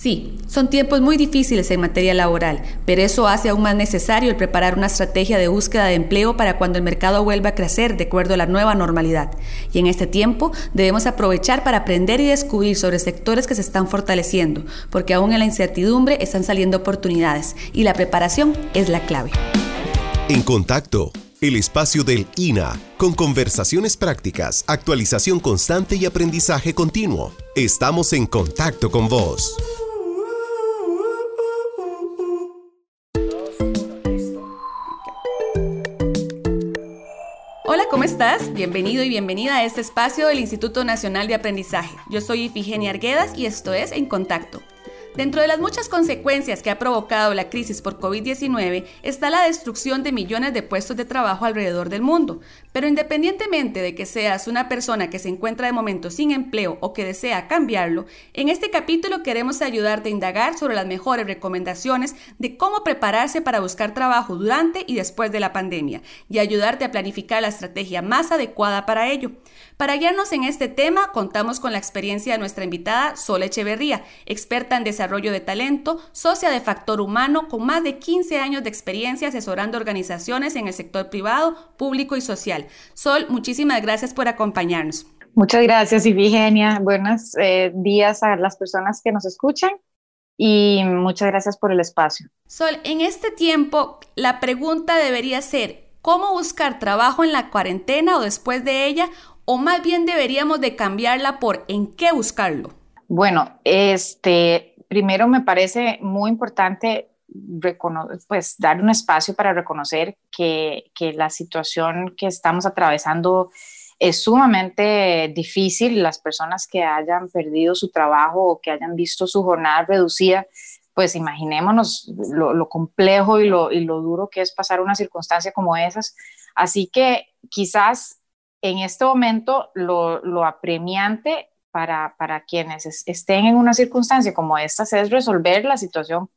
Sí, son tiempos muy difíciles en materia laboral, pero eso hace aún más necesario el preparar una estrategia de búsqueda de empleo para cuando el mercado vuelva a crecer de acuerdo a la nueva normalidad. Y en este tiempo debemos aprovechar para aprender y descubrir sobre sectores que se están fortaleciendo, porque aún en la incertidumbre están saliendo oportunidades y la preparación es la clave. En contacto, el espacio del INA, con conversaciones prácticas, actualización constante y aprendizaje continuo. Estamos en contacto con vos. ¿Cómo estás? Bienvenido y bienvenida a este espacio del Instituto Nacional de Aprendizaje. Yo soy Ifigenia Arguedas y esto es En Contacto. Dentro de las muchas consecuencias que ha provocado la crisis por COVID-19 está la destrucción de millones de puestos de trabajo alrededor del mundo. Pero independientemente de que seas una persona que se encuentra de momento sin empleo o que desea cambiarlo, en este capítulo queremos ayudarte a indagar sobre las mejores recomendaciones de cómo prepararse para buscar trabajo durante y después de la pandemia y ayudarte a planificar la estrategia más adecuada para ello. Para guiarnos en este tema, contamos con la experiencia de nuestra invitada Sol Echeverría, experta en desarrollo de talento, socia de Factor Humano, con más de 15 años de experiencia asesorando organizaciones en el sector privado, público y social. Sol, muchísimas gracias por acompañarnos. Muchas gracias, Ifigenia. Buenos eh, días a las personas que nos escuchan y muchas gracias por el espacio. Sol, en este tiempo, la pregunta debería ser, ¿cómo buscar trabajo en la cuarentena o después de ella? O más bien deberíamos de cambiarla por en qué buscarlo? Bueno, este, primero me parece muy importante pues dar un espacio para reconocer que, que, la situación que estamos atravesando es sumamente difícil. Las personas que hayan perdido su trabajo o que hayan visto su jornada reducida, pues imaginémonos lo, lo complejo y lo, y lo duro que es pasar una circunstancia como esas. Así que quizás en este momento lo, apremiante para, quienes estén en una circunstancia como esta es resolver la situación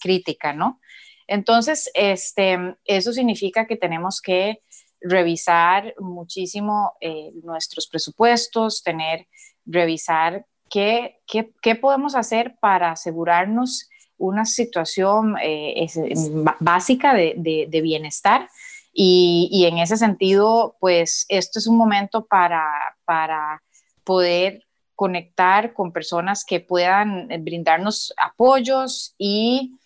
crítica, ¿no? Entonces, este, eso significa que tenemos que revisar muchísimo eh, nuestros presupuestos, tener, revisar qué, qué, podemos hacer para asegurarnos una situación eh, básica de, de bienestar y, en ese sentido, pues esto es un momento para, para poder conectar con personas que puedan eh, brindarnos apoyos y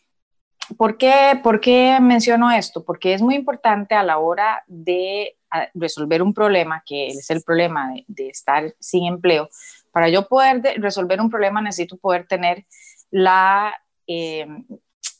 ¿por qué, ¿por qué menciono esto? Porque es muy importante a la hora de resolver un problema, que es el problema de, estar sin empleo. Para yo poder resolver un problema necesito poder tener la, eh,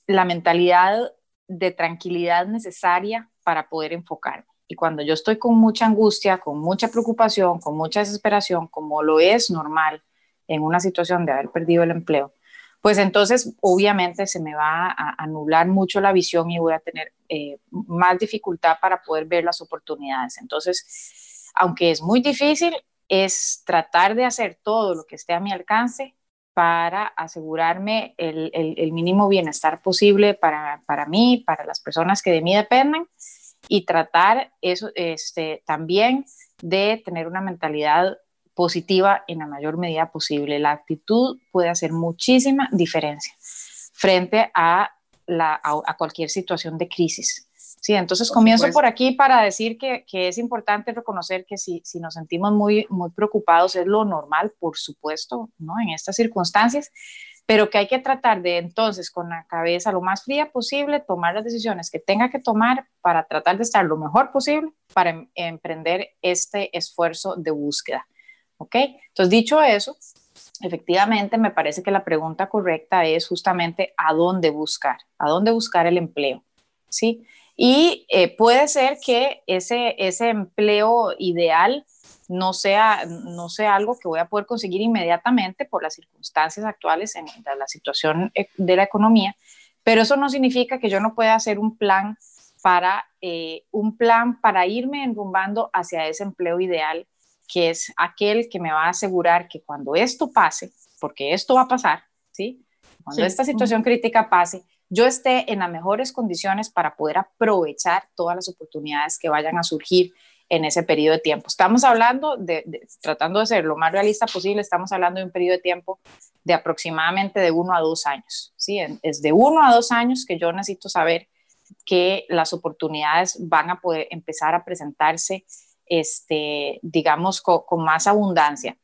la mentalidad de tranquilidad necesaria para poder enfocarme. Y cuando yo estoy con mucha angustia, con mucha preocupación, con mucha desesperación, como lo es normal en una situación de haber perdido el empleo, pues entonces obviamente se me va a anular mucho la visión y voy a tener eh, más dificultad para poder ver las oportunidades. Entonces, aunque es muy difícil, es tratar de hacer todo lo que esté a mi alcance para asegurarme el, el, mínimo bienestar posible para, para, mí, para las personas que de mí dependen y tratar eso, este, también de tener una mentalidad positiva en la mayor medida posible. La actitud puede hacer muchísima diferencia frente a, la, a cualquier situación de crisis. Sí, entonces comienzo por aquí para decir que, que, es importante reconocer que si, si, nos sentimos muy, muy preocupados es lo normal, por supuesto, ¿no? En estas circunstancias, pero que hay que tratar de entonces con la cabeza lo más fría posible, tomar las decisiones que tenga que tomar para tratar de estar lo mejor posible para em, emprender este esfuerzo de búsqueda. ¿Ok? Entonces, dicho eso, efectivamente me parece que la pregunta correcta es justamente a dónde buscar, a dónde buscar el empleo. ¿Sí? Y eh, puede ser que ese, ese empleo ideal no sea, no sea algo que voy a poder conseguir inmediatamente por las circunstancias actuales en la situación e, de la economía, pero eso no significa que yo no pueda hacer un plan para, eh, un plan para irme enrumbando hacia ese empleo ideal, que es aquel que me va a asegurar que cuando esto pase, porque esto va a pasar, ¿sí? Cuando esta situación crítica pase, yo esté en las mejores condiciones para poder aprovechar todas las oportunidades que vayan a surgir en ese periodo de tiempo. Estamos hablando de, tratando de ser lo más realista posible, estamos hablando de un periodo de tiempo de aproximadamente de uno a dos años. ¿sí? Es de uno a dos años que yo necesito saber que las oportunidades van a poder empezar a presentarse, este, digamos, con, más abundancia.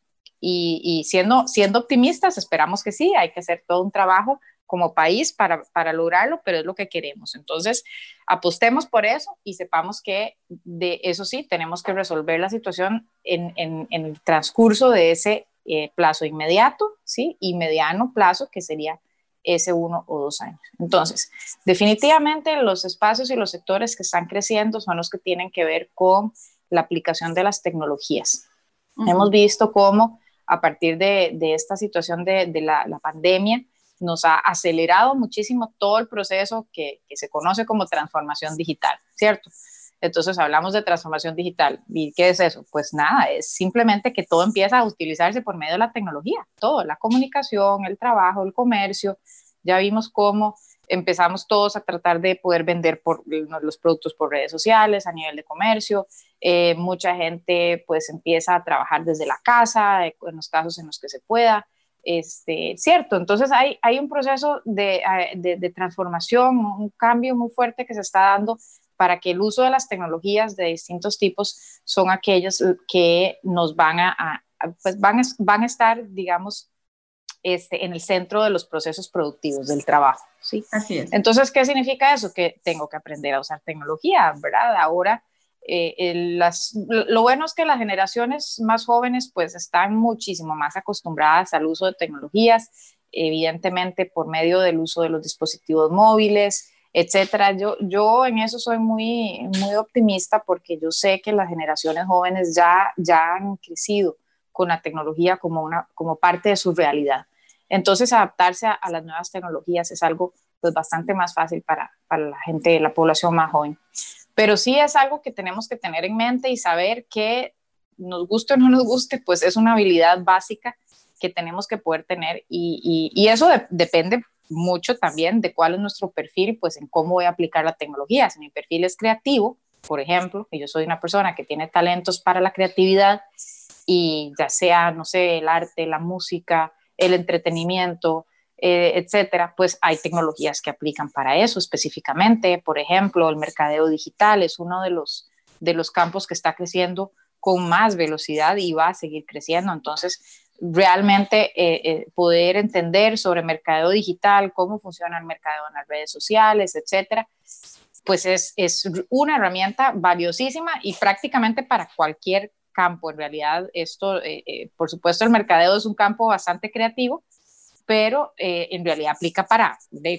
Y, siendo, siendo optimistas, esperamos que sí, hay que hacer todo un trabajo como país para, para, lograrlo, pero es lo que queremos. Entonces, apostemos por eso y sepamos que de eso sí, tenemos que resolver la situación en, en, en el transcurso de ese eh, plazo inmediato, ¿sí? Y mediano plazo, que sería ese uno o dos años. Entonces, definitivamente los espacios y los sectores que están creciendo son los que tienen que ver con la aplicación de las tecnologías. Hemos visto cómo a partir de, de esta situación de, de la, la, pandemia nos ha acelerado muchísimo todo el proceso que, se conoce como transformación digital, ¿cierto? Entonces hablamos de transformación digital. ¿Y qué es eso? Pues nada, es simplemente que todo empieza a utilizarse por medio de la tecnología, todo, la comunicación, el trabajo, el comercio. Ya vimos cómo empezamos todos a tratar de poder vender los productos por redes sociales a nivel de comercio. Eh, mucha gente pues empieza a trabajar desde la casa, eh, en los casos en los que se pueda. Este, cierto, entonces hay, hay un proceso de, eh, de, de transformación, un cambio muy fuerte que se está dando para que el uso de las tecnologías de distintos tipos son aquellas que nos van a, pues van, van a estar, digamos, este, en el centro de los procesos productivos del trabajo. ¿sí? Así es. Entonces, ¿qué significa eso? Que tengo que aprender a usar tecnología, ¿verdad? Ahora, eh, las, lo bueno es que las generaciones más jóvenes pues están muchísimo más acostumbradas al uso de tecnologías, evidentemente por medio del uso de los dispositivos móviles, etcétera. Yo, yo en eso soy muy, muy optimista porque yo sé que las generaciones jóvenes ya, ya han crecido con la tecnología como, una, como parte de su realidad. Entonces, adaptarse a, las nuevas tecnologías es algo pues, bastante más fácil para, para la gente, la población más joven. Pero sí es algo que tenemos que tener en mente y saber que nos guste o no nos guste, pues es una habilidad básica que tenemos que poder tener y, y, eso depende mucho también de cuál es nuestro perfil, pues en cómo voy a aplicar la tecnología. Si mi perfil es creativo, por ejemplo, que yo soy una persona que tiene talentos para la creatividad y ya sea, no sé, el arte, la música, el entretenimiento, eh, etcétera, pues hay tecnologías que aplican para eso específicamente. Por ejemplo, el mercadeo digital es uno de los, de los campos que está creciendo con más velocidad y va a seguir creciendo. Entonces, realmente eh, eh, poder entender sobre mercadeo digital, cómo funciona el mercado en las redes sociales, etcétera, pues es, es una herramienta valiosísima y prácticamente para cualquier campo. En realidad, esto, eh, por supuesto, el mercadeo es un campo bastante creativo, pero en realidad aplica para,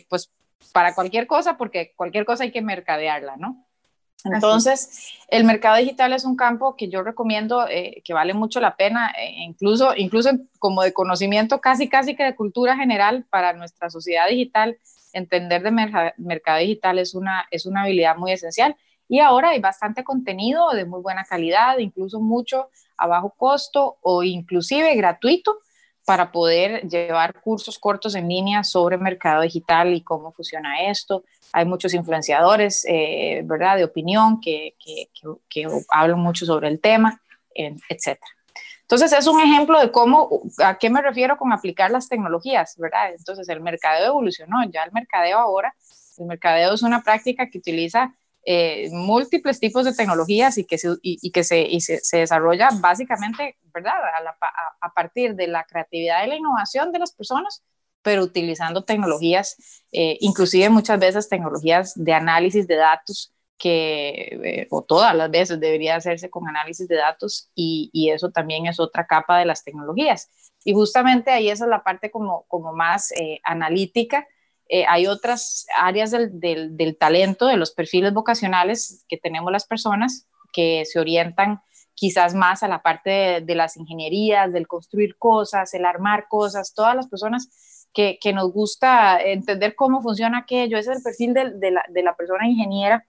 pues, para cualquier cosa, porque cualquier cosa hay que mercadearla, ¿no? Entonces, el mercado digital es un campo que yo recomiendo eh, que vale mucho la pena, eh, incluso, incluso como de conocimiento casi, casi que de cultura general para nuestra sociedad digital. Entender de mercado digital es una, es una habilidad muy esencial. Y ahora hay bastante contenido de muy buena calidad, incluso mucho a bajo costo o inclusive gratuito para poder llevar cursos cortos en línea sobre mercado digital y cómo funciona esto. Hay muchos influenciadores, eh, ¿verdad?, de opinión que, que, que, hablan mucho sobre el tema, etc. Entonces, es un ejemplo de cómo, a qué me refiero con aplicar las tecnologías, ¿verdad? Entonces, el mercadeo evolucionó, ya el mercadeo ahora, el mercadeo es una práctica que utiliza eh, múltiples tipos de tecnologías y que se, y, que se, y se, desarrolla básicamente, ¿verdad? A, a, partir de la creatividad y la innovación de las personas, pero utilizando tecnologías, eh, inclusive muchas veces tecnologías de análisis de datos que, eh, o todas las veces debería hacerse con análisis de datos y, y, eso también es otra capa de las tecnologías. Y justamente ahí esa es la parte como, como más analítica eh, hay otras áreas del, talento, de los perfiles vocacionales que tenemos las personas que se orientan quizás más a la parte de, las ingenierías, del construir cosas, el armar cosas, todas las personas que, que nos gusta entender cómo funciona aquello, ese es el perfil de, la, persona ingeniera.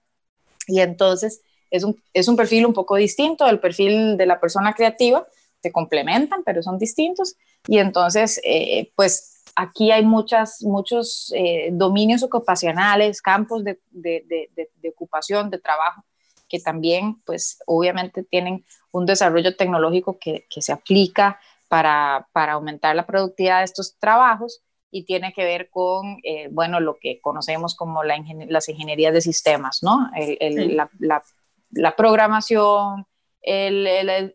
Y entonces es un, es un perfil un poco distinto. Del perfil de la persona creativa, se complementan, pero son distintos. Y entonces eh, pues aquí hay muchas, muchos eh, dominios ocupacionales, campos de, de, de, ocupación, de trabajo, que también, pues obviamente tienen un desarrollo tecnológico que, que se aplica para, para, aumentar la productividad de estos trabajos y tiene que ver con, eh, bueno, lo que conocemos como la las ingenierías de sistemas, ¿no? la, la, la, programación, el,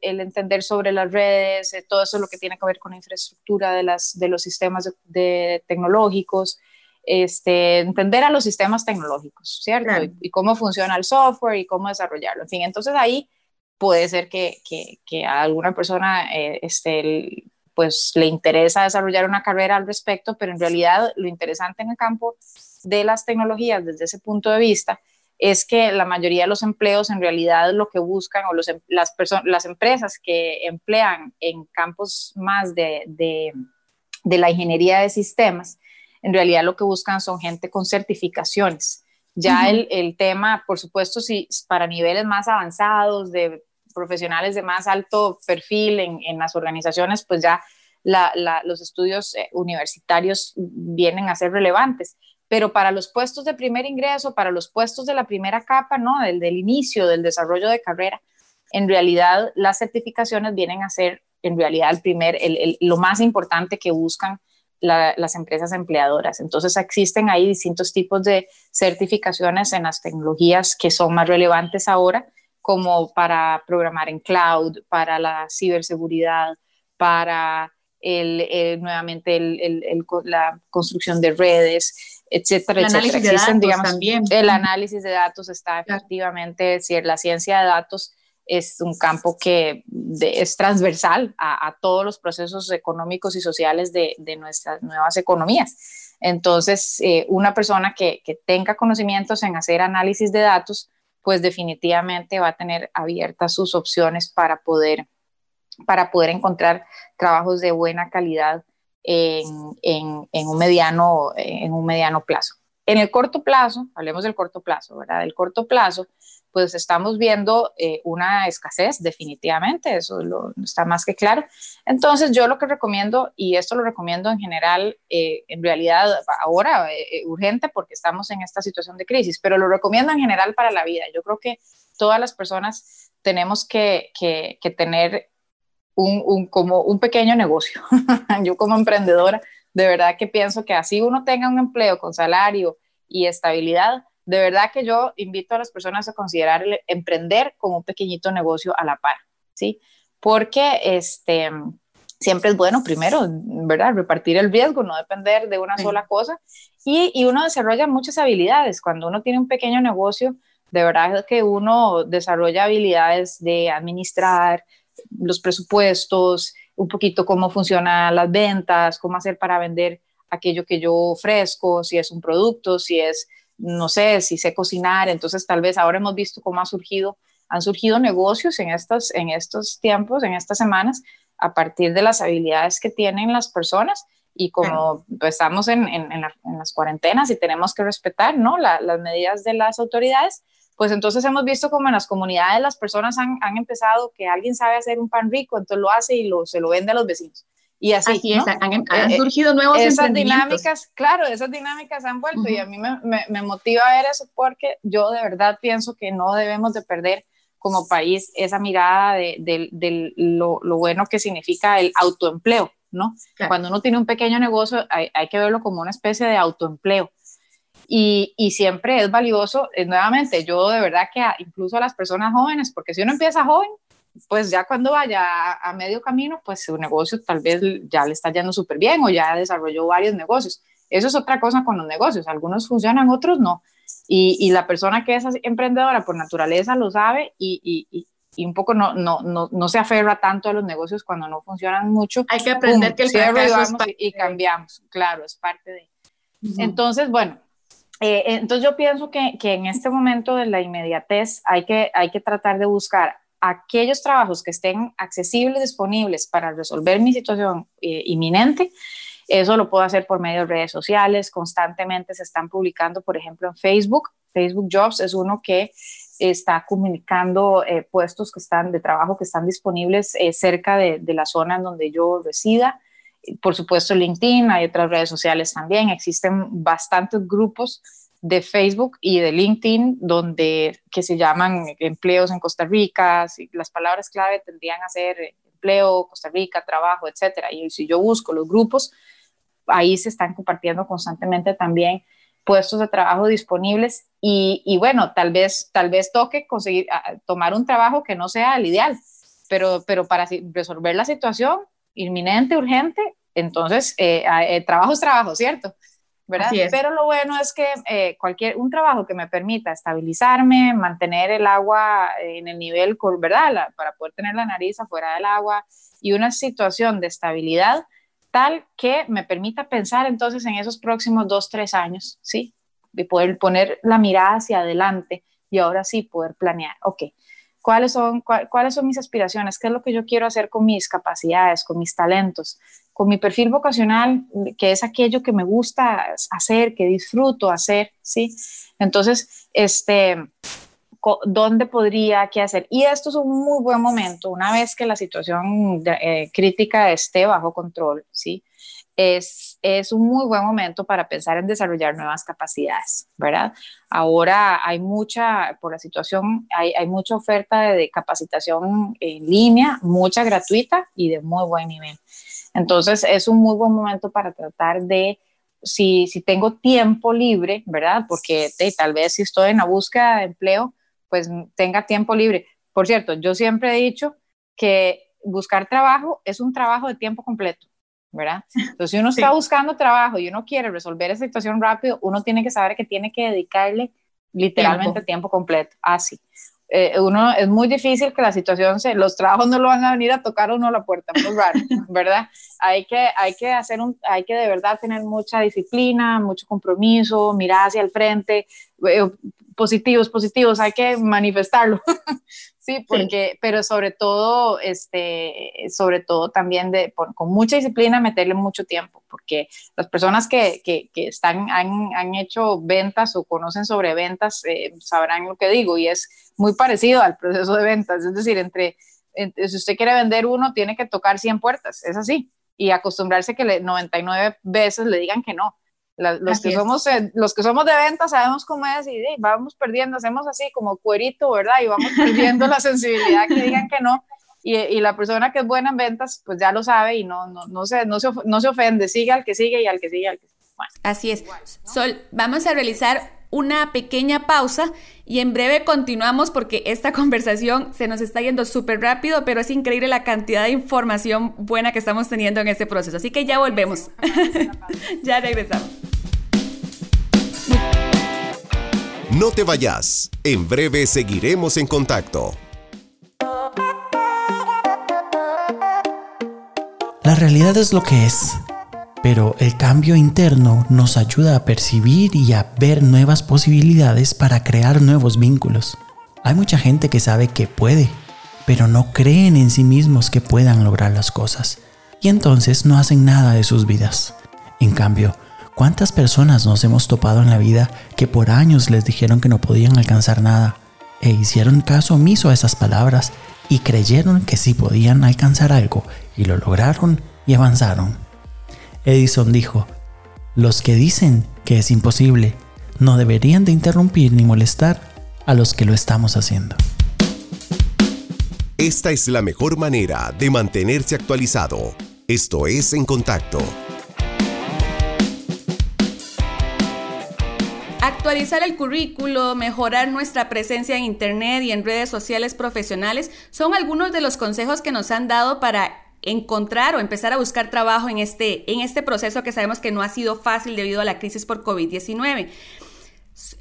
el, entender sobre las redes, eh, todo eso lo que tiene que ver con la infraestructura de, las, de los sistemas de, tecnológicos, este, entender a los sistemas tecnológicos, ¿cierto? Y, cómo funciona el software y cómo desarrollarlo. En fin, entonces ahí puede ser que, que, que a alguna persona eh, este, pues le interesa desarrollar una carrera al respecto, pero en realidad lo interesante en el campo de las tecnologías desde ese punto de vista es que la mayoría de los empleos en realidad lo que buscan o los, em, las, las empresas que emplean en campos más de, de, de la ingeniería de sistemas, en realidad lo que buscan son gente con certificaciones. Ya el, el, tema, por supuesto, si para niveles más avanzados de profesionales de más alto perfil en, en las organizaciones, pues ya la, los estudios eh, universitarios vienen a ser relevantes. Pero para los puestos de primer ingreso, para los puestos de la primera capa, ¿no? Del, del inicio, del desarrollo de carrera, en realidad las certificaciones vienen a ser, en realidad, el primer, el, lo más importante que buscan las empresas empleadoras. Entonces existen ahí distintos tipos de certificaciones en las tecnologías que son más relevantes ahora como para programar en cloud, para la ciberseguridad, para el, nuevamente el, la construcción de redes, etcétera, el Análisis de datos también. El análisis de datos está efectivamente, si la ciencia de datos es un campo que es transversal a, todos los procesos económicos y sociales de, de nuestras nuevas economías. Entonces, eh, una persona que, que tenga conocimientos en hacer análisis de datos, pues definitivamente va a tener abiertas sus opciones para poder, para poder encontrar trabajos de buena calidad en, en, un mediano, en un mediano plazo. En el corto plazo, hablemos del corto plazo, ¿verdad? Del corto plazo, pues estamos viendo eh, una escasez definitivamente, eso está más que claro. Entonces yo lo que recomiendo, y esto lo recomiendo en general, eh, en realidad ahora eh, urgente porque estamos en esta situación de crisis, pero lo recomiendo en general para la vida. Yo creo que todas las personas tenemos que, que, que tener un, un, como un pequeño negocio. yo como emprendedora, de verdad que pienso que así uno tenga un empleo con salario y estabilidad, de verdad que yo invito a las personas a considerar el emprender como un pequeñito negocio a la par, ¿sí? Porque este, siempre es bueno, primero, ¿verdad? Repartir el riesgo, no depender de una sola cosa. Y, y, uno desarrolla muchas habilidades. Cuando uno tiene un pequeño negocio, de verdad que uno desarrolla habilidades de administrar los presupuestos, un poquito cómo funcionan las ventas, cómo hacer para vender aquello que yo ofrezco, si es un producto, si es no sé, si sé cocinar, entonces tal vez ahora hemos visto cómo ha surgido, han surgido negocios en estos, en estos tiempos, en estas semanas, a partir de las habilidades que tienen las personas. Y como pues, estamos en, en, las cuarentenas y tenemos que respetar ¿no? las medidas de las autoridades, pues entonces hemos visto como en las comunidades las personas han, han, empezado que alguien sabe hacer un pan rico, entonces lo hace y lo, se lo vende a los vecinos. Y así, han, eh, surgido nuevos Esas dinámicas, claro, esas dinámicas han vuelto y a mí me, me, motiva ver eso porque yo de verdad pienso que no debemos de perder como país esa mirada de, de, lo, lo, bueno que significa el autoempleo, ¿no? Cuando uno tiene un pequeño negocio hay, hay, que verlo como una especie de autoempleo. Y, y siempre es valioso, eh, nuevamente, yo de verdad que incluso a las personas jóvenes, porque si uno empieza joven, pues ya cuando vaya a, medio camino, pues su negocio tal vez ya le está yendo súper bien o ya desarrolló varios negocios. Eso es otra cosa con los negocios, algunos funcionan, otros no. Y, y la persona que es emprendedora por naturaleza lo sabe y, y, y un poco no, no, no, no, se aferra tanto a los negocios cuando no funcionan mucho. Hay que aprender que el fracaso es y, cambiamos, claro, es parte de... Entonces, bueno, eh, entonces yo pienso que, que, en este momento de la inmediatez hay que, hay que tratar de buscar aquellos trabajos que estén accesibles, disponibles para resolver mi situación eh, inminente, eso lo puedo hacer por medio de redes sociales, constantemente se están publicando, por ejemplo, en Facebook. Facebook Jobs es uno que está comunicando eh, puestos que están de trabajo que están disponibles cerca de, de, la zona en donde yo resida. Por supuesto, LinkedIn, hay otras redes sociales también, existen bastantes grupos de Facebook y de LinkedIn, donde que se llaman empleos en Costa Rica, las palabras clave tendrían a ser empleo, Costa Rica, trabajo, etcétera. Y si yo busco los grupos, ahí se están compartiendo constantemente también puestos de trabajo disponibles y, y bueno, tal vez, tal vez toque conseguir tomar un trabajo que no sea el ideal, pero, pero para resolver la situación inminente, urgente, entonces eh, eh, trabajo es trabajo, ¿cierto? ¿verdad? Pero lo bueno es que eh, cualquier, un trabajo que me permita estabilizarme, mantener el agua en el nivel, ¿verdad? para poder tener la nariz afuera del agua y una situación de estabilidad tal que me permita pensar entonces en esos próximos dos, tres años, ¿sí? De poder poner la mirada hacia adelante y ahora sí poder planear, ok, ¿cuáles son, cuáles son mis aspiraciones? ¿Qué es lo que yo quiero hacer con mis capacidades, con mis talentos? con mi perfil vocacional, que es aquello que me gusta hacer, que disfruto hacer, ¿sí? Entonces, este, ¿dónde podría, qué hacer? Y esto es un muy buen momento, una vez que la situación eh, crítica esté bajo control, ¿sí? Es, es un muy buen momento para pensar en desarrollar nuevas capacidades, ¿verdad? Ahora hay mucha, por la situación, hay, mucha oferta de capacitación en línea, mucha gratuita y de muy buen nivel. Entonces es un muy buen momento para tratar de, si, si tengo tiempo libre, ¿verdad? Porque tal vez si estoy en la búsqueda de empleo, pues tenga tiempo libre. Por cierto, yo siempre he dicho que buscar trabajo es un trabajo de tiempo completo, ¿verdad? Entonces, si uno está buscando trabajo y uno quiere resolver esa situación rápido, uno tiene que saber que tiene que dedicarle literalmente tiempo, completo. Así. Eh, uno es muy difícil que la situación se, los trabajos no lo van a venir a tocar a uno a la puerta, muy raro, ¿verdad? Hay que, hay que hacer un, hay que de verdad tener mucha disciplina, mucho compromiso, mirar hacia el frente, eh, positivos, positivos, hay que manifestarlo. Sí, porque, pero sobre todo, este, sobre todo también de, con mucha disciplina meterle mucho tiempo, porque las personas que, que, que están, han, han, hecho ventas o conocen sobre ventas eh, sabrán lo que digo y es muy parecido al proceso de ventas, es decir, entre, si usted quiere vender uno, tiene que tocar 100 puertas, es así, y acostumbrarse que le, 99 veces le digan que no los, que somos, eh, los que somos de venta sabemos cómo es y vamos perdiendo, hacemos así como cuerito, ¿verdad? Y vamos perdiendo la sensibilidad que digan que no. Y, y, la persona que es buena en ventas, pues ya lo sabe y no, no, no, se, no, se, no se ofende, sigue al que sigue y al que sigue al que sigue. Así es. Sol, vamos a realizar una pequeña pausa y en breve continuamos porque esta conversación se nos está yendo súper rápido, pero es increíble la cantidad de información buena que estamos teniendo en este proceso. Así que ya volvemos. ya regresamos. No te vayas. En breve seguiremos en contacto. La realidad es lo que es pero el cambio interno nos ayuda a percibir y a ver nuevas posibilidades para crear nuevos vínculos. Hay mucha gente que sabe que puede, pero no creen en sí mismos que puedan lograr las cosas, y entonces no hacen nada de sus vidas. En cambio, ¿cuántas personas nos hemos topado en la vida que por años les dijeron que no podían alcanzar nada, e hicieron caso omiso a esas palabras y creyeron que sí podían alcanzar algo, y lo lograron y avanzaron? Edison dijo, los que dicen que es imposible no deberían de interrumpir ni molestar a los que lo estamos haciendo. Esta es la mejor manera de mantenerse actualizado. Esto es En Contacto. Actualizar el currículo, mejorar nuestra presencia en Internet y en redes sociales profesionales son algunos de los consejos que nos han dado para encontrar o empezar a buscar trabajo en este, en este proceso que sabemos que no ha sido fácil debido a la crisis por COVID-19.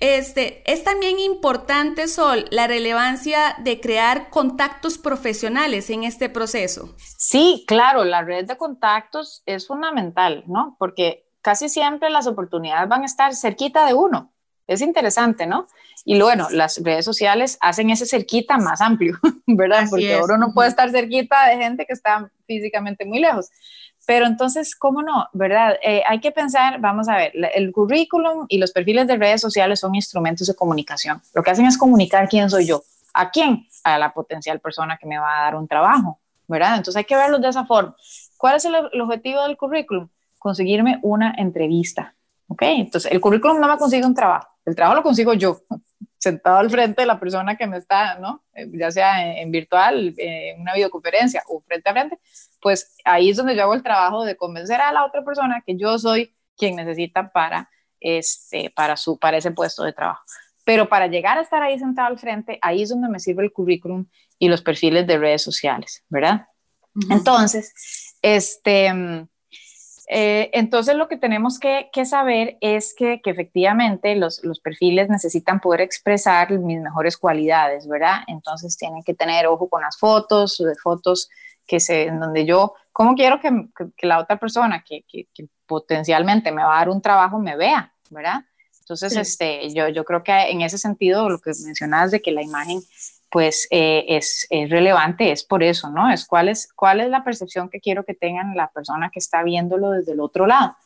Este, es también importante, Sol, la relevancia de crear contactos profesionales en este proceso. Sí, claro, la red de contactos es fundamental, ¿no? Porque casi siempre las oportunidades van a estar cerquita de uno. Es interesante, ¿no? Y bueno, las redes sociales hacen ese cerquita más amplio, ¿verdad? Porque ahora uno puede estar cerquita de gente que está físicamente muy lejos. Pero entonces, ¿cómo no? ¿Verdad? Eh, hay que pensar, vamos a ver, el currículum y los perfiles de redes sociales son instrumentos de comunicación. Lo que hacen es comunicar quién soy yo. ¿A quién? A la potencial persona que me va a dar un trabajo, ¿verdad? Entonces hay que verlos de esa forma. ¿Cuál es el, el objetivo del currículum? Conseguirme una entrevista, ¿ok? Entonces, el currículum no me consigue un trabajo el trabajo lo consigo yo, sentado al frente de la persona que me está, ¿no? Eh, ya sea en, virtual, en una videoconferencia o frente a frente, pues ahí es donde yo hago el trabajo de convencer a la otra persona que yo soy quien necesita para, este, para, su, para ese puesto de trabajo. Pero para llegar a estar ahí sentado al frente, ahí es donde me sirve el currículum y los perfiles de redes sociales, ¿verdad? Entonces, este, eh, entonces lo que tenemos que, saber es que, efectivamente los, perfiles necesitan poder expresar mis mejores cualidades, ¿verdad? Entonces tienen que tener ojo con las fotos, de fotos que se, en donde yo, ¿cómo quiero que, la otra persona que, potencialmente me va a dar un trabajo me vea, ¿verdad? Entonces, este, yo, yo creo que en ese sentido, lo que mencionas de que la imagen pues eh, es, relevante, es por eso, ¿no? Es cuál, es cuál es la percepción que quiero que tengan la persona que está viéndolo desde el otro lado.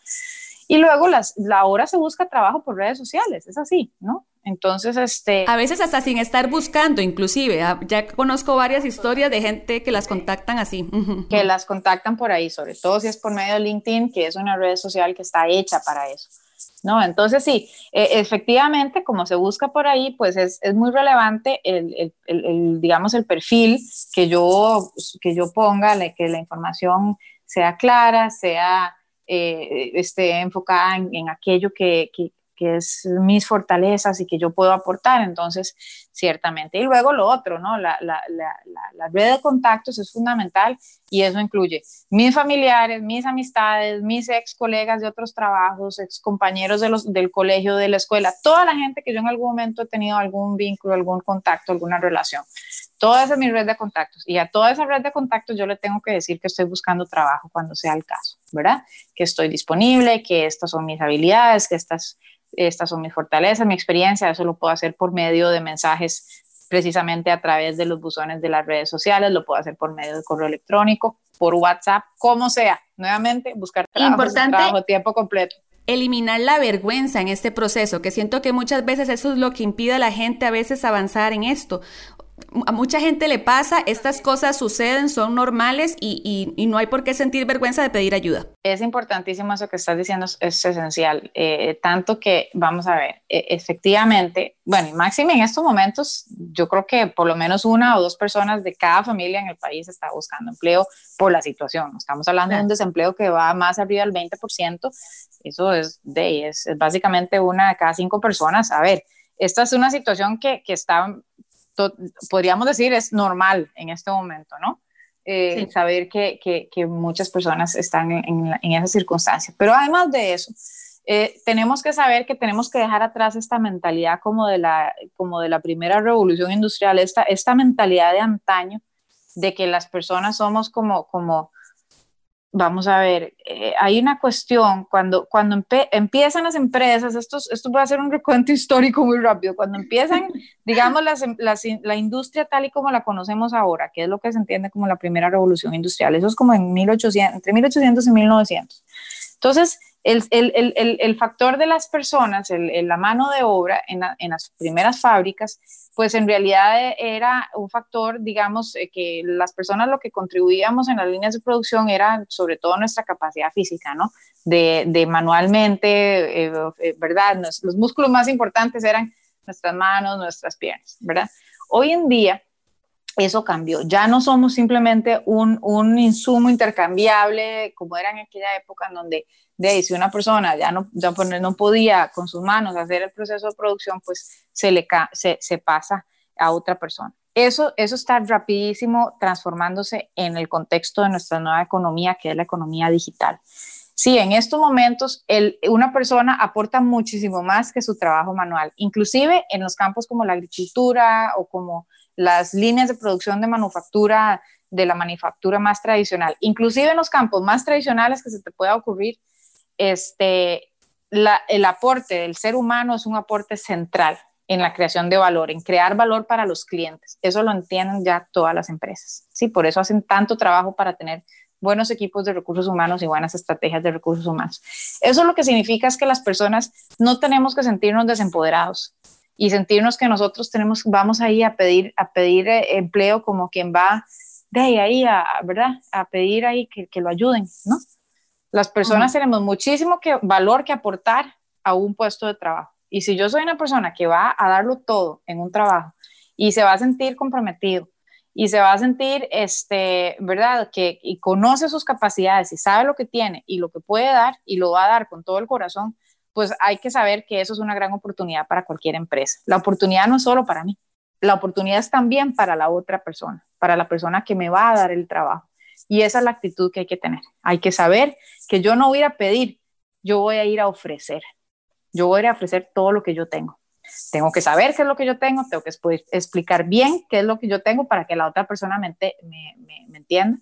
Y luego las, la hora se busca trabajo por redes sociales, es así, ¿no? Entonces, este... A veces hasta sin estar buscando, inclusive. Ah, ya conozco varias historias de gente que las contactan así. Que las contactan por ahí, sobre todo si es por medio de LinkedIn, que es una red social que está hecha para eso. ¿No? Entonces sí, e, efectivamente, como se busca por ahí, pues es, muy relevante el, digamos, el perfil que yo, que yo ponga, que la información sea clara, sea eh, esté enfocada en, aquello que, que es mis fortalezas y que yo puedo aportar, entonces ciertamente. Y luego lo otro, ¿no? La, la, la, la, red de contactos es fundamental y eso incluye mis familiares, mis amistades, mis ex colegas de otros trabajos, ex compañeros de los, del colegio, de la escuela, toda la gente que yo en algún momento he tenido algún vínculo, algún contacto, alguna relación. Toda esa es mi red de contactos y a toda esa red de contactos yo le tengo que decir que estoy buscando trabajo cuando sea el caso, ¿verdad? Que estoy disponible, que estas son mis habilidades, que estas estas son mis fortalezas, mi experiencia, eso lo puedo hacer por medio de mensajes precisamente a través de los buzones de las redes sociales, lo puedo hacer por medio de correo electrónico, por WhatsApp, como sea. Nuevamente, buscar trabajo, Importante. trabajo tiempo completo eliminar la vergüenza en este proceso, que siento que muchas veces eso es lo que impide a la gente a veces avanzar en esto a mucha gente le pasa, estas cosas suceden, son normales y, no hay por qué sentir vergüenza de pedir ayuda. Es importantísimo eso que estás diciendo, es esencial, eh, tanto que, vamos a ver, e, efectivamente, bueno, y máximo en estos momentos, yo creo que por lo menos una o dos personas de cada familia en el país está buscando empleo por la situación. Estamos hablando de un desempleo que va más arriba del 20%, eso es, de, es, es básicamente una de cada cinco personas. A ver, esta es una situación que, que está podríamos decir, es normal en este momento, ¿no? Eh, saber que, que, muchas personas están en, en, esa circunstancia. Pero además de eso, eh, tenemos que saber que tenemos que dejar atrás esta mentalidad como de la, como de la primera revolución industrial, esta, esta mentalidad de antaño de que las personas somos como, como vamos a ver, eh, hay una cuestión, cuando, cuando empiezan las empresas, esto, esto va a ser un recuento histórico muy rápido, cuando empiezan, digamos, em, la industria tal y como la conocemos ahora, que es lo que se entiende como la primera revolución industrial, eso es como en 1800, entre 1800 y 1900. Entonces, el, el, el, el factor de las personas, la mano de obra en, en, las primeras fábricas, pues en realidad era un factor, digamos, eh, que las personas lo que contribuíamos en las líneas de producción era sobre todo nuestra capacidad física, ¿no? De, de manualmente, eh, eh, ¿verdad? los músculos más importantes eran nuestras manos, nuestras piernas, ¿verdad? Hoy en día, eso cambió. Ya no somos simplemente un, un, insumo intercambiable como era en aquella época en donde de si una persona ya no, ya no podía con sus manos hacer el proceso de producción, pues se, le, se, se pasa a otra persona. Eso, eso está rapidísimo transformándose en el contexto de nuestra nueva economía, que es la economía digital. Sí, en estos momentos el, una persona aporta muchísimo más que su trabajo manual, inclusive en los campos como la agricultura o como las líneas de producción de manufactura, de la manufactura más tradicional, inclusive en los campos más tradicionales que se te pueda ocurrir, este, el aporte del ser humano es un aporte central en la creación de valor, en crear valor para los clientes. Eso lo entienden ya todas las empresas. Sí, por eso hacen tanto trabajo para tener buenos equipos de recursos humanos y buenas estrategias de recursos humanos. Eso lo que significa es que las personas no tenemos que sentirnos desempoderados y sentirnos que nosotros tenemos, vamos ahí a pedir, a pedir eh, empleo como quien va de ahí, a, ¿verdad? A pedir ahí que, que lo ayuden, ¿no? Las personas tenemos muchísimo que, valor que aportar a un puesto de trabajo Y si yo soy una persona que va a darlo todo en un trabajo y se va a sentir comprometido y se va a sentir, este, ¿verdad? Que y conoce sus capacidades y sabe lo que tiene y lo que puede dar y lo va a dar con todo el corazón, pues hay que saber que eso es una gran oportunidad para cualquier empresa. La oportunidad no es solo para mí, la oportunidad es también para la otra persona, para la persona que me va a dar el trabajo. Y esa es la actitud que hay que tener. Hay que saber que yo no voy a pedir, yo voy a ir a ofrecer. Yo voy a ofrecer todo lo que yo tengo. Tengo que saber qué es lo que yo tengo, tengo que explicar bien qué es lo que yo tengo para que la otra persona me, me, entienda,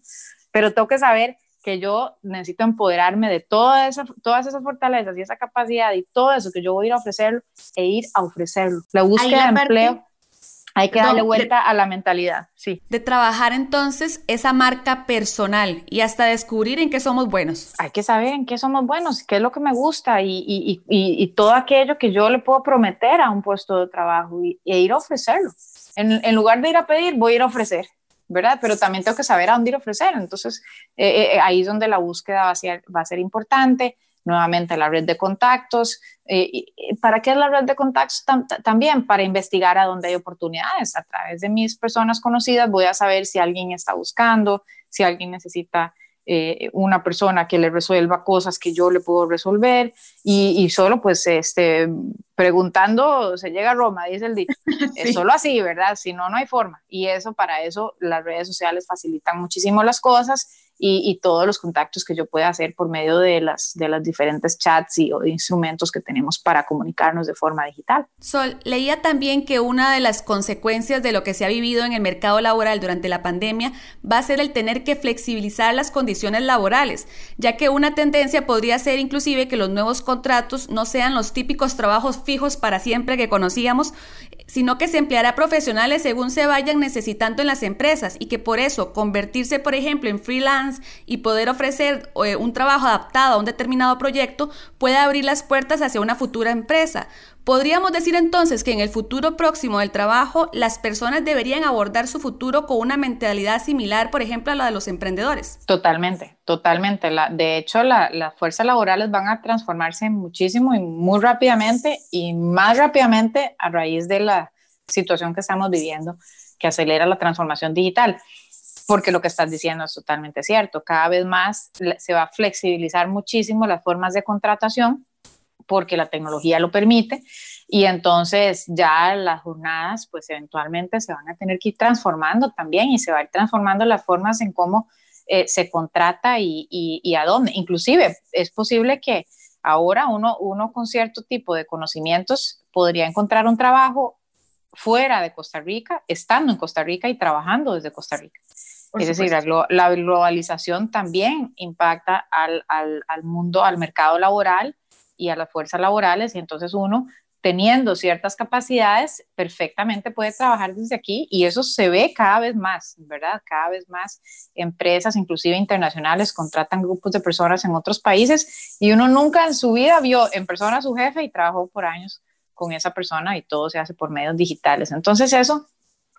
pero tengo que saber que yo necesito empoderarme de todas esas fortalezas y esa capacidad y todo eso que yo voy a ir a ofrecerlo e ir a ofrecerlo. La búsqueda de empleo hay que darle vuelta a la mentalidad, sí. De trabajar entonces esa marca personal y hasta descubrir en qué somos buenos. Hay que saber en qué somos buenos, qué es lo que me gusta y, y, y, y todo aquello que yo le puedo prometer a un puesto de trabajo y, e ir a ofrecerlo. En, en, lugar de ir a pedir, voy a ir a ofrecer, ¿verdad? Pero también tengo que saber a dónde ir a ofrecer. Entonces, eh, eh, eh, ahí es donde la búsqueda va a ser, va a ser importante nuevamente la red de contactos. Eh, ¿Para qué es la red de contactos? también para investigar a dónde hay oportunidades. A través de mis personas conocidas voy a saber si alguien está buscando, si alguien necesita eh, una persona que le resuelva cosas que yo le puedo resolver y, solo pues este, preguntando se llega a Roma, dice el dicho. Es solo así, ¿verdad? Si no, no hay forma. Y eso, para eso, las redes sociales facilitan muchísimo las cosas y, todos los contactos que yo pueda hacer por medio de las, de las diferentes chats y o instrumentos que tenemos para comunicarnos de forma digital. Sol, leía también que una de las consecuencias de lo que se ha vivido en el mercado laboral durante la pandemia va a ser el tener que flexibilizar las condiciones laborales, ya que una tendencia podría ser inclusive que los nuevos contratos no sean los típicos trabajos fijos para siempre que conocíamos, sino que se empleará profesionales según se vayan necesitando en las empresas y que por eso convertirse, por ejemplo, en freelance y poder ofrecer eh, un trabajo adaptado a un determinado proyecto puede abrir las puertas hacia una futura empresa. Podríamos decir entonces que en el futuro próximo del trabajo, las personas deberían abordar su futuro con una mentalidad similar, por ejemplo, a la de los emprendedores. Totalmente, totalmente. De hecho, las fuerzas laborales van a transformarse muchísimo y muy rápidamente y más rápidamente a raíz de la situación que estamos viviendo, que acelera la transformación digital. Porque lo que estás diciendo es totalmente cierto. Cada vez más se va a flexibilizar muchísimo las formas de contratación porque la tecnología lo permite y entonces ya las jornadas pues eventualmente se van a tener que ir transformando también y se va a ir transformando las formas en cómo eh, se contrata y, y, a dónde. Inclusive es posible que ahora uno, uno con cierto tipo de conocimientos podría encontrar un trabajo fuera de Costa Rica, estando en Costa Rica y trabajando desde Costa Rica. es decir, la, la, globalización también impacta al, al, al mundo, al mercado laboral y a las fuerzas laborales y entonces uno teniendo ciertas capacidades perfectamente puede trabajar desde aquí y eso se ve cada vez más, ¿verdad? Cada vez más empresas, inclusive internacionales, contratan grupos de personas en otros países y uno nunca en su vida vio en persona a su jefe y trabajó por años con esa persona y todo se hace por medios digitales. Entonces eso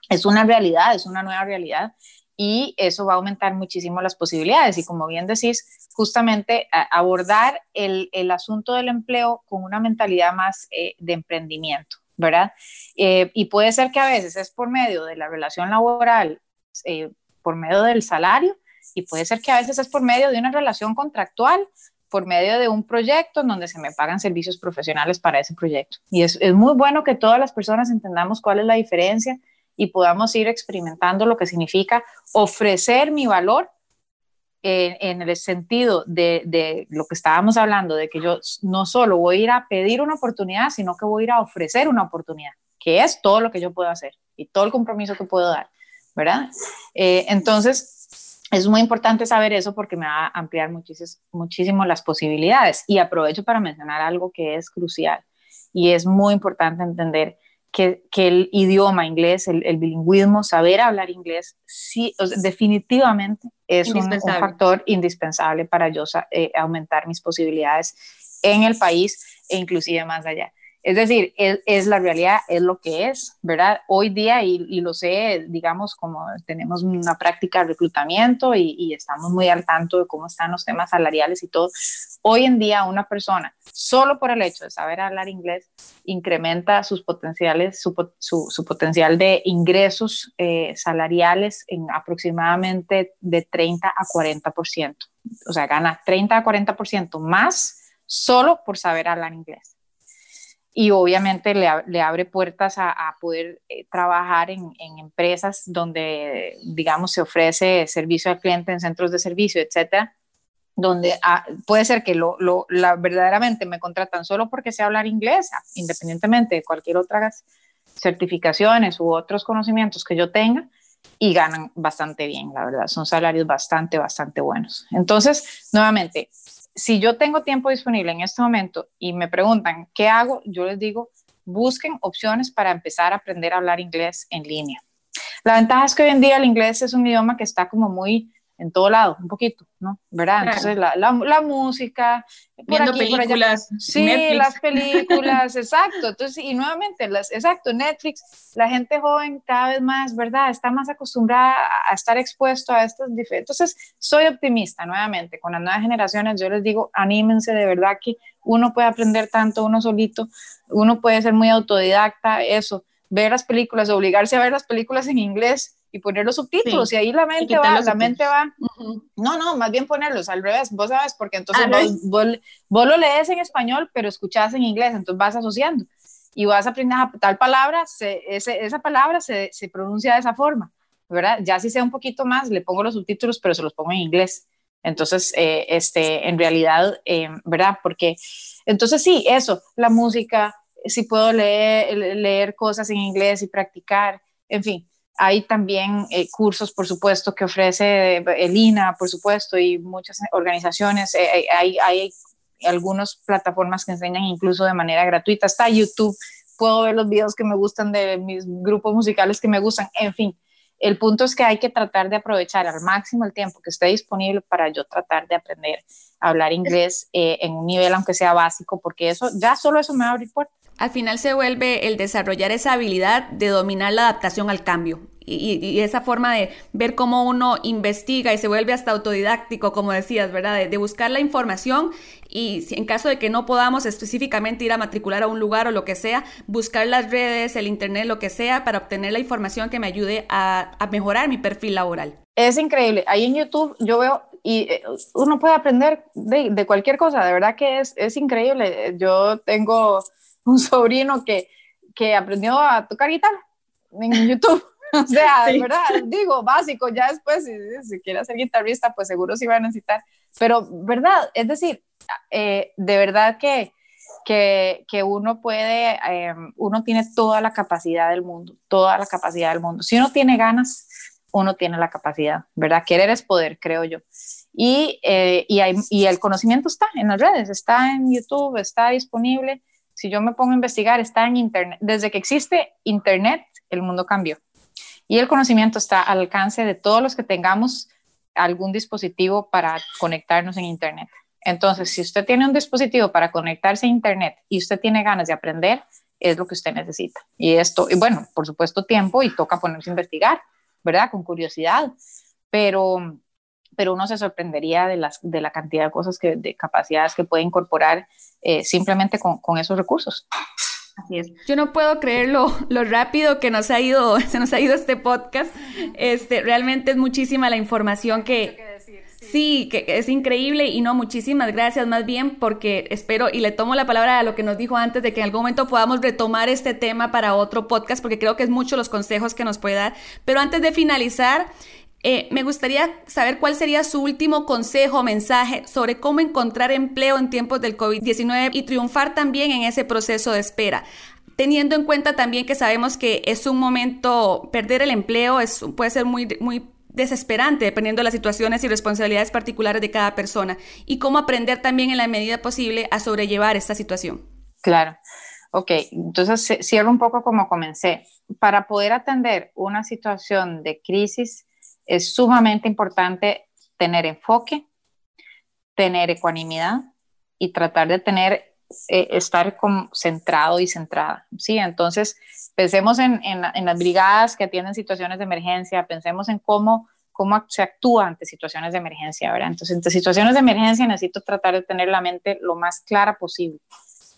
es una realidad, es una nueva realidad y eso va a aumentar muchísimo las posibilidades. Y como bien decís, justamente abordar el, el asunto del empleo con una mentalidad más eh, de emprendimiento, ¿verdad? Eh, y puede ser que a veces es por medio de la relación laboral, eh, por medio del salario, y puede ser que a veces es por medio de una relación contractual, por medio de un proyecto en donde se me pagan servicios profesionales para ese proyecto. Y es, es muy bueno que todas las personas entendamos cuál es la diferencia y podamos ir experimentando lo que significa ofrecer mi valor en, el sentido de, lo que estábamos hablando, de que yo no solo voy a ir a pedir una oportunidad, sino que voy a ir a ofrecer una oportunidad, que es todo lo que yo puedo hacer y todo el compromiso que puedo dar, ¿verdad? Eh, entonces, es muy importante saber eso porque me va a ampliar muchísimo, muchísimo las posibilidades. Y aprovecho para mencionar algo que es crucial y es muy importante entender que, el idioma inglés, el, bilingüismo, saber hablar inglés, sí, definitivamente es un, factor indispensable para yo eh, aumentar mis posibilidades en el país e inclusive más allá. Es decir, es, la realidad, es lo que es, ¿verdad? Hoy día, y, lo sé, digamos, como tenemos una práctica de reclutamiento y, estamos muy al tanto de cómo están los temas salariales y todo, hoy en día una persona, solo por el hecho de saber hablar inglés, incrementa sus potenciales, su, su, su potencial de ingresos eh, salariales en aproximadamente de 30 a 40%. O sea, gana 30 a 40% más solo por saber hablar inglés y obviamente le, abre puertas a, poder eh, trabajar en, empresas donde, digamos, se ofrece servicio al cliente en centros de servicio, etcétera, donde ah, puede ser que lo, la, verdaderamente me contratan solo porque sé hablar inglés, independientemente de cualquier otra certificaciones u otros conocimientos que yo tenga, y ganan bastante bien, la verdad, son salarios bastante, bastante buenos. Entonces, nuevamente, si yo tengo tiempo disponible en este momento y me preguntan qué hago, yo les digo, busquen opciones para empezar a aprender a hablar inglés en línea. La ventaja es que hoy en día el inglés es un idioma que está como muy en todo lado, un poquito, ¿no? ¿Verdad? Entonces, la, la, música, viendo películas, sí, las películas, exacto. Entonces, y nuevamente, las, exacto, Netflix, la gente joven cada vez más, ¿verdad? Está más acostumbrada a estar expuesto a estos diferentes. Entonces, soy optimista, nuevamente, con las nuevas generaciones, yo les digo, anímense de verdad que uno puede aprender tanto uno solito, uno puede ser muy autodidacta, eso, ver las películas, obligarse a ver las películas en inglés y poner los subtítulos y ahí la mente va, la mente va. No, no, más bien ponerlos al revés, vos sabes, porque entonces vos, vos, lo lees en español, pero escuchás en inglés, entonces vas asociando y vas a aprender a tal palabra, se, ese, esa palabra se, se, pronuncia de esa forma, ¿verdad? Ya si sea un poquito más, le pongo los subtítulos, pero se los pongo en inglés. Entonces, eh, este, en realidad, eh, ¿verdad? Porque, entonces sí, eso, la música, si puedo leer, leer cosas en inglés y practicar, en fin, hay también eh, cursos, por supuesto, que ofrece el INA, por supuesto, y muchas organizaciones. Eh, eh, hay, hay algunas plataformas que enseñan incluso de manera gratuita. Está YouTube, puedo ver los videos que me gustan de mis grupos musicales que me gustan, en fin. El punto es que hay que tratar de aprovechar al máximo el tiempo que esté disponible para yo tratar de aprender a hablar inglés en un nivel, aunque sea básico, porque eso, ya solo eso me va a abrir puertas. Al final se vuelve el desarrollar esa habilidad de dominar la adaptación al cambio. Y, esa forma de ver cómo uno investiga y se vuelve hasta autodidáctico, como decías, ¿verdad? De, buscar la información y en caso de que no podamos específicamente ir a matricular a un lugar o lo que sea, buscar las redes, el internet, lo que sea, para obtener la información que me ayude a, mejorar mi perfil laboral. Es increíble. Ahí en YouTube yo veo y eh, uno puede aprender de, de, cualquier cosa, de verdad que es, es increíble. Yo tengo un sobrino que, que aprendió a tocar guitarra en YouTube. o sea, de verdad, digo, básico, ya después, si, si, quiere ser guitarrista, pues seguro sí va a necesitar. Pero, ¿verdad? Es decir, eh, de verdad que, que, que uno puede, em, uno tiene toda la capacidad del mundo, toda la capacidad del mundo. Si uno tiene ganas, uno tiene la capacidad, ¿verdad? Querer es poder, creo yo. Y, eh, y, hay, y el conocimiento está en las redes, está en YouTube, está disponible si yo me pongo a investigar, está en Internet. Desde que existe Internet, el mundo cambió. Y el conocimiento está al alcance de todos los que tengamos algún dispositivo para conectarnos en Internet. Entonces, si usted tiene un dispositivo para conectarse a Internet y usted tiene ganas de aprender, es lo que usted necesita. Y esto, y bueno, por supuesto, tiempo y toca ponerse a investigar, ¿verdad? Con curiosidad. Pero, pero uno se sorprendería de, las, de la cantidad de cosas, que, de capacidades que puede incorporar eh, simplemente con, con, esos recursos. Así es. Yo no puedo creer lo, lo, rápido que nos ha ido, se nos ha ido este podcast. Este, realmente es muchísima la información que, Sí, que es increíble y no, muchísimas gracias más bien porque espero y le tomo la palabra a lo que nos dijo antes de que en algún momento podamos retomar este tema para otro podcast porque creo que es mucho los consejos que nos puede dar. Pero antes de finalizar, eh, me gustaría saber cuál sería su último consejo o mensaje sobre cómo encontrar empleo en tiempos del COVID-19 y triunfar también en ese proceso de espera. Teniendo en cuenta también que sabemos que es un momento, perder el empleo es, puede ser muy, muy desesperante dependiendo de las situaciones y responsabilidades particulares de cada persona y cómo aprender también en la medida posible a sobrellevar esta situación. Claro. Ok, entonces cierro un poco como comencé. Para poder atender una situación de crisis, es sumamente importante tener enfoque, tener ecuanimidad y tratar de tener eh, estar como centrado y centrada, ¿sí? Entonces, pensemos en, en, las brigadas que atienden situaciones de emergencia, pensemos en cómo, cómo se actúa ante situaciones de emergencia, ¿verdad? Entonces, ante situaciones de emergencia necesito tratar de tener la mente lo más clara posible.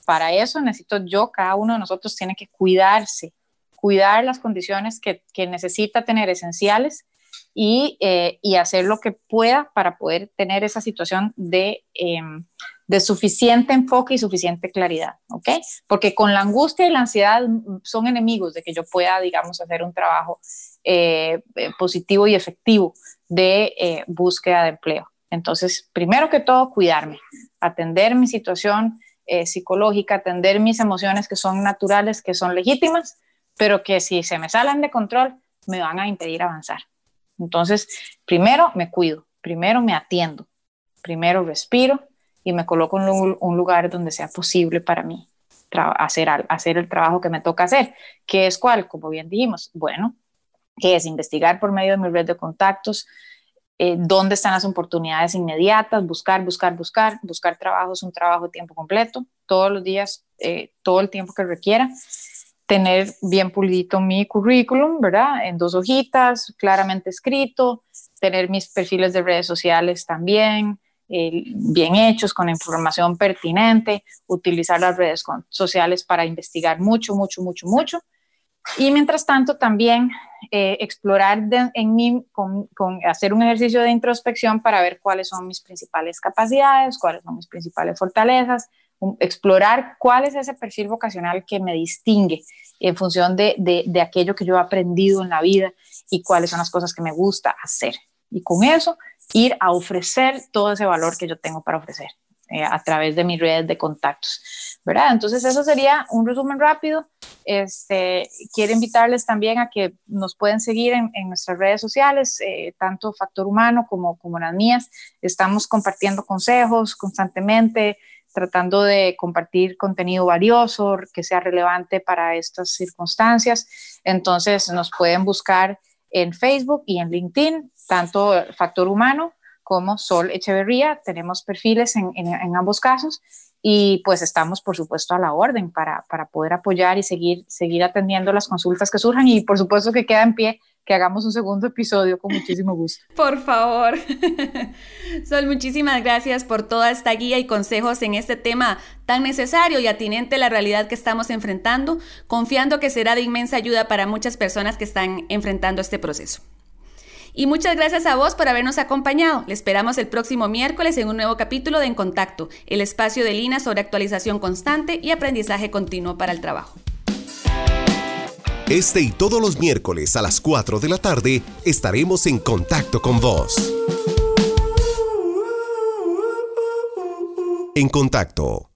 Para eso necesito yo, cada uno de nosotros tiene que cuidarse, cuidar las condiciones que, que necesita tener esenciales y, eh, y, hacer lo que pueda para poder tener esa situación de, em, de suficiente enfoque y suficiente claridad, ¿ok? Porque con la angustia y la ansiedad son enemigos de que yo pueda, digamos, hacer un trabajo eh, eh, positivo y efectivo de búsqueda de empleo. Entonces, primero que todo, cuidarme, atender mi situación psicológica, atender mis emociones que son naturales, que son legítimas, pero que si se me salen de control, me van a impedir avanzar. Entonces, primero me cuido, primero me atiendo, primero respiro y me coloco en un lugar donde sea posible para mí hacer, el trabajo que me toca hacer, que es cuál, como bien dijimos, bueno, que es investigar por medio de mi red de contactos, eh, dónde están las oportunidades inmediatas, buscar, buscar, buscar, buscar trabajo es un trabajo de tiempo completo, todos los días, eh, todo el tiempo que requiera tener bien pulidito mi currículum, ¿verdad? En dos hojitas, claramente escrito, tener mis perfiles de redes sociales también eh, bien hechos, con información pertinente, utilizar las redes sociales para investigar mucho, mucho, mucho, mucho. Y mientras tanto, también eh, explorar en mí, con, hacer un ejercicio de introspección para ver cuáles son mis principales capacidades, cuáles son mis principales fortalezas, explorar cuál es ese perfil vocacional que me distingue en función de, de, aquello que yo he aprendido en la vida y cuáles son las cosas que me gusta hacer. Y con eso ir a ofrecer todo ese valor que yo tengo para ofrecer eh, a través de mis redes de contactos, ¿verdad? Entonces eso sería un resumen rápido. Este, quiero invitarles también a que nos pueden seguir en, nuestras redes sociales, eh, tanto Factor Humano como, como las mías. Estamos compartiendo consejos constantemente, tratando de compartir contenido valioso, que sea relevante para estas circunstancias. Entonces nos pueden buscar en Facebook y en LinkedIn, tanto Factor Humano como Sol Echeverría. Tenemos perfiles en, ambos casos y pues estamos por supuesto a la orden para, para poder apoyar y seguir, seguir atendiendo las consultas que surjan y por supuesto que queda en pie que hagamos un segundo episodio con muchísimo gusto. Por favor. Sol, muchísimas gracias por toda esta guía y consejos en este tema tan necesario y atinente a la realidad que estamos enfrentando, confiando que será de inmensa ayuda para muchas personas que están enfrentando este proceso. Y muchas gracias a vos por habernos acompañado. Le esperamos el próximo miércoles en un nuevo capítulo de En Contacto, el espacio de Lina sobre actualización constante y aprendizaje continuo para el trabajo. Este y todos los miércoles a las 4 de la tarde estaremos en contacto con vos. En contacto